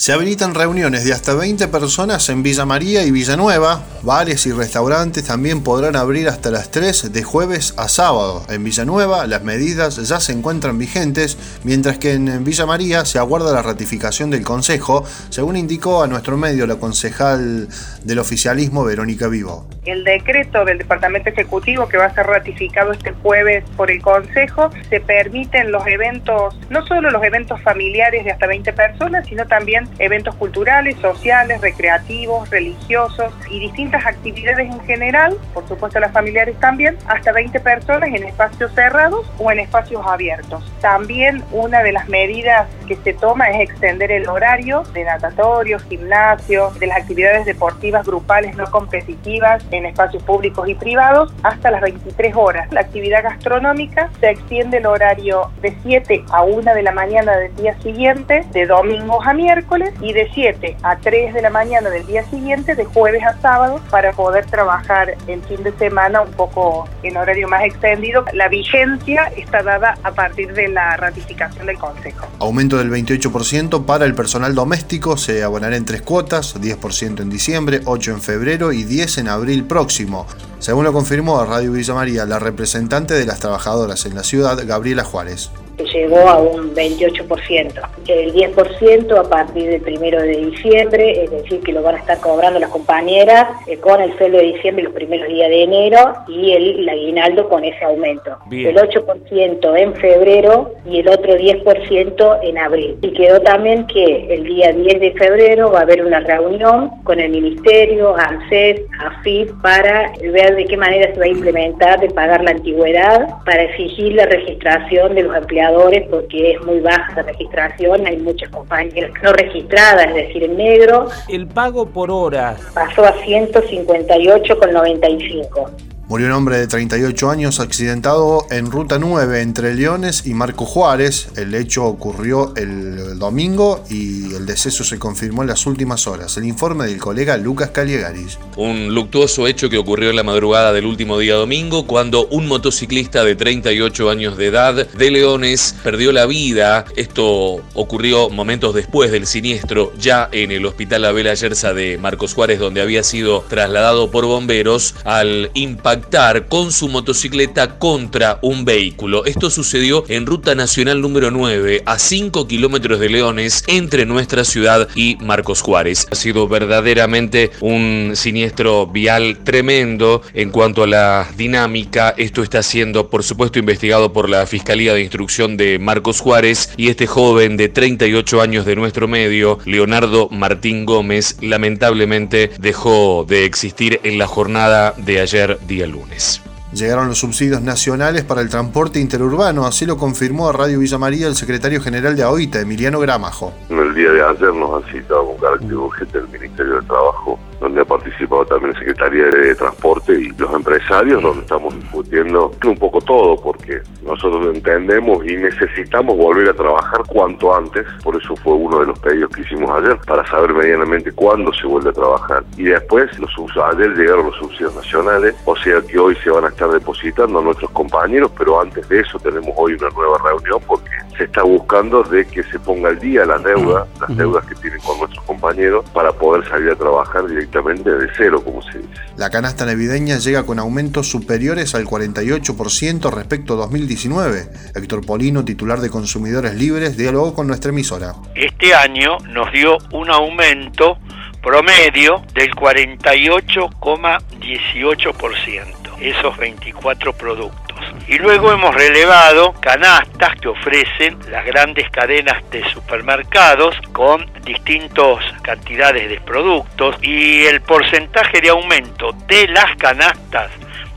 Se habilitan reuniones de hasta 20 personas en Villa María y Villanueva. Bares y restaurantes también podrán abrir hasta las 3 de jueves a sábado. En Villanueva las medidas ya se encuentran vigentes, mientras que en Villa María se aguarda la ratificación del Consejo, según indicó a nuestro medio la concejal del oficialismo Verónica Vivo. El decreto del Departamento Ejecutivo que va a ser ratificado este jueves por el Consejo, se permiten los eventos, no solo los eventos familiares de hasta 20 personas, sino también eventos culturales, sociales, recreativos, religiosos y distintas actividades en general, por supuesto las familiares también, hasta 20 personas en espacios cerrados o en espacios abiertos. También una de las medidas que se toma es extender el horario de natatorios, gimnasios, de las actividades deportivas grupales no competitivas en espacios públicos y privados hasta las 23 horas. La actividad gastronómica se extiende el horario de 7 a 1 de la mañana del día siguiente, de domingos a miércoles, y de 7 a 3 de la mañana del día siguiente, de jueves a sábado, para poder trabajar en fin de semana un poco en horario más extendido. La vigencia está dada a partir de la ratificación del Consejo. Aumento del 28% para el personal doméstico, se abonará en tres cuotas, 10% en diciembre, 8 en febrero y 10 en abril próximo. Según lo confirmó a Radio Villa María la representante de las trabajadoras en la ciudad, Gabriela Juárez llegó a un 28%. El 10% a partir del primero de diciembre, es decir, que lo van a estar cobrando las compañeras eh, con el sueldo de diciembre los primeros días de enero y el, aguinaldo con ese aumento. El 8% en febrero y el otro 10% en abril. Y quedó también que el día 10 de febrero va a haber una reunión con el Ministerio, ANSES, AFIP, para ver de qué manera se va a implementar de pagar la antigüedad, para exigir la registración de los empleados porque es muy baja la registración, hay muchas compañías no registradas, es decir, en negro. El pago por hora pasó a 158,95. Murió un hombre de 38 años accidentado en Ruta 9 entre Leones y Marco Juárez. El hecho ocurrió el domingo y el deceso se confirmó en las últimas horas. El informe del colega Lucas Caliegaris. Un luctuoso hecho que ocurrió en la madrugada del último día domingo cuando un motociclista de 38 años de edad de Leones perdió la vida. Esto ocurrió momentos después del siniestro ya en el hospital Abela Yerza de Marcos Juárez donde había sido trasladado por bomberos al impacto con su motocicleta contra un vehículo. Esto sucedió en Ruta Nacional número 9, a 5 kilómetros de Leones, entre nuestra ciudad y Marcos Juárez. Ha sido verdaderamente un siniestro vial tremendo en cuanto a la dinámica. Esto está siendo, por supuesto, investigado por la Fiscalía de Instrucción de Marcos Juárez y este joven de 38 años de nuestro medio, Leonardo Martín Gómez, lamentablemente dejó de existir en la jornada de ayer día lunes. Llegaron los subsidios nacionales para el transporte interurbano, así lo confirmó a Radio Villa María el secretario general de AOITA, Emiliano Gramajo. El día de ayer nos han citado con carácter urgente del Ministerio del Trabajo donde ha participado también la Secretaría de Transporte y los empresarios, donde estamos discutiendo un poco todo, porque nosotros entendemos y necesitamos volver a trabajar cuanto antes, por eso fue uno de los pedidos que hicimos ayer, para saber medianamente cuándo se vuelve a trabajar. Y después, los ayer llegaron los subsidios nacionales, o sea que hoy se van a estar depositando a nuestros compañeros, pero antes de eso tenemos hoy una nueva reunión porque se está buscando de que se ponga al día la deuda, las deudas que tienen con nuestros compañeros, para poder salir a trabajar directamente de cero, como se dice. La canasta navideña llega con aumentos superiores al 48% respecto a 2019. Héctor Polino, titular de Consumidores Libres, dialogó con nuestra emisora. Este año nos dio un aumento promedio del 48,18%, esos 24 productos. Y luego hemos relevado canastas que ofrecen las grandes cadenas de supermercados con distintas cantidades de productos y el porcentaje de aumento de las canastas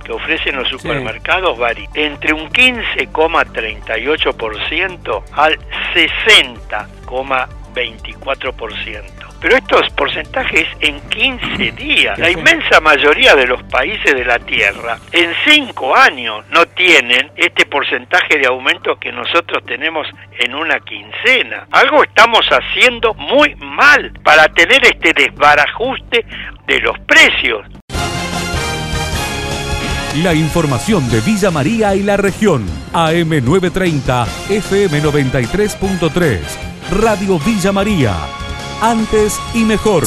que ofrecen los supermercados varía entre un 15,38% al 60,24%. Pero estos porcentajes en 15 días. La inmensa mayoría de los países de la Tierra en 5 años no tienen este porcentaje de aumento que nosotros tenemos en una quincena. Algo estamos haciendo muy mal para tener este desbarajuste de los precios. La información de Villa María y la región. AM930, FM93.3. Radio Villa María. Antes y mejor.